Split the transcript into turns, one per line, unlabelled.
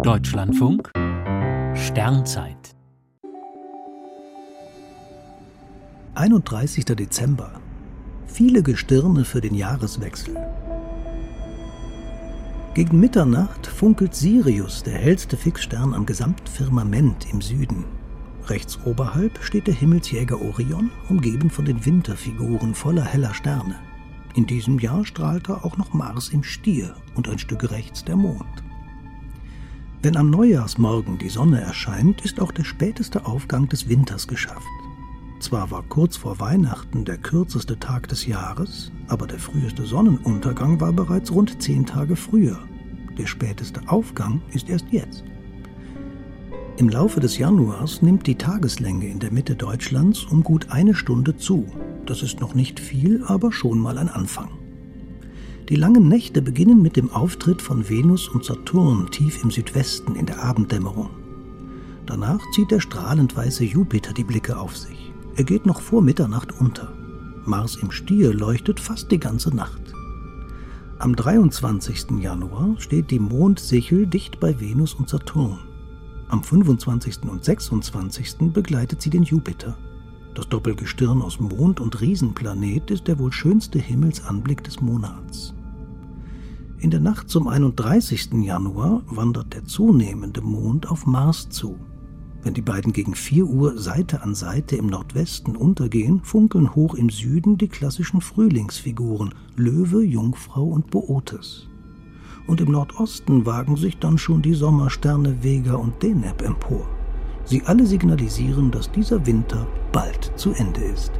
Deutschlandfunk Sternzeit
31. Dezember. Viele Gestirne für den Jahreswechsel. Gegen Mitternacht funkelt Sirius, der hellste Fixstern am gesamten Firmament im Süden. Rechts oberhalb steht der Himmelsjäger Orion, umgeben von den Winterfiguren voller heller Sterne. In diesem Jahr strahlte auch noch Mars im Stier und ein Stück rechts der Mond. Wenn am Neujahrsmorgen die Sonne erscheint, ist auch der späteste Aufgang des Winters geschafft. Zwar war kurz vor Weihnachten der kürzeste Tag des Jahres, aber der früheste Sonnenuntergang war bereits rund zehn Tage früher. Der späteste Aufgang ist erst jetzt. Im Laufe des Januars nimmt die Tageslänge in der Mitte Deutschlands um gut eine Stunde zu. Das ist noch nicht viel, aber schon mal ein Anfang. Die langen Nächte beginnen mit dem Auftritt von Venus und Saturn tief im Südwesten in der Abenddämmerung. Danach zieht der strahlend weiße Jupiter die Blicke auf sich. Er geht noch vor Mitternacht unter. Mars im Stier leuchtet fast die ganze Nacht. Am 23. Januar steht die Mondsichel dicht bei Venus und Saturn. Am 25. und 26. begleitet sie den Jupiter. Das Doppelgestirn aus Mond und Riesenplanet ist der wohl schönste Himmelsanblick des Monats. In der Nacht zum 31. Januar wandert der zunehmende Mond auf Mars zu. Wenn die beiden gegen 4 Uhr Seite an Seite im Nordwesten untergehen, funkeln hoch im Süden die klassischen Frühlingsfiguren Löwe, Jungfrau und Bootes und im Nordosten wagen sich dann schon die Sommersterne Vega und Deneb empor. Sie alle signalisieren, dass dieser Winter bald zu Ende ist.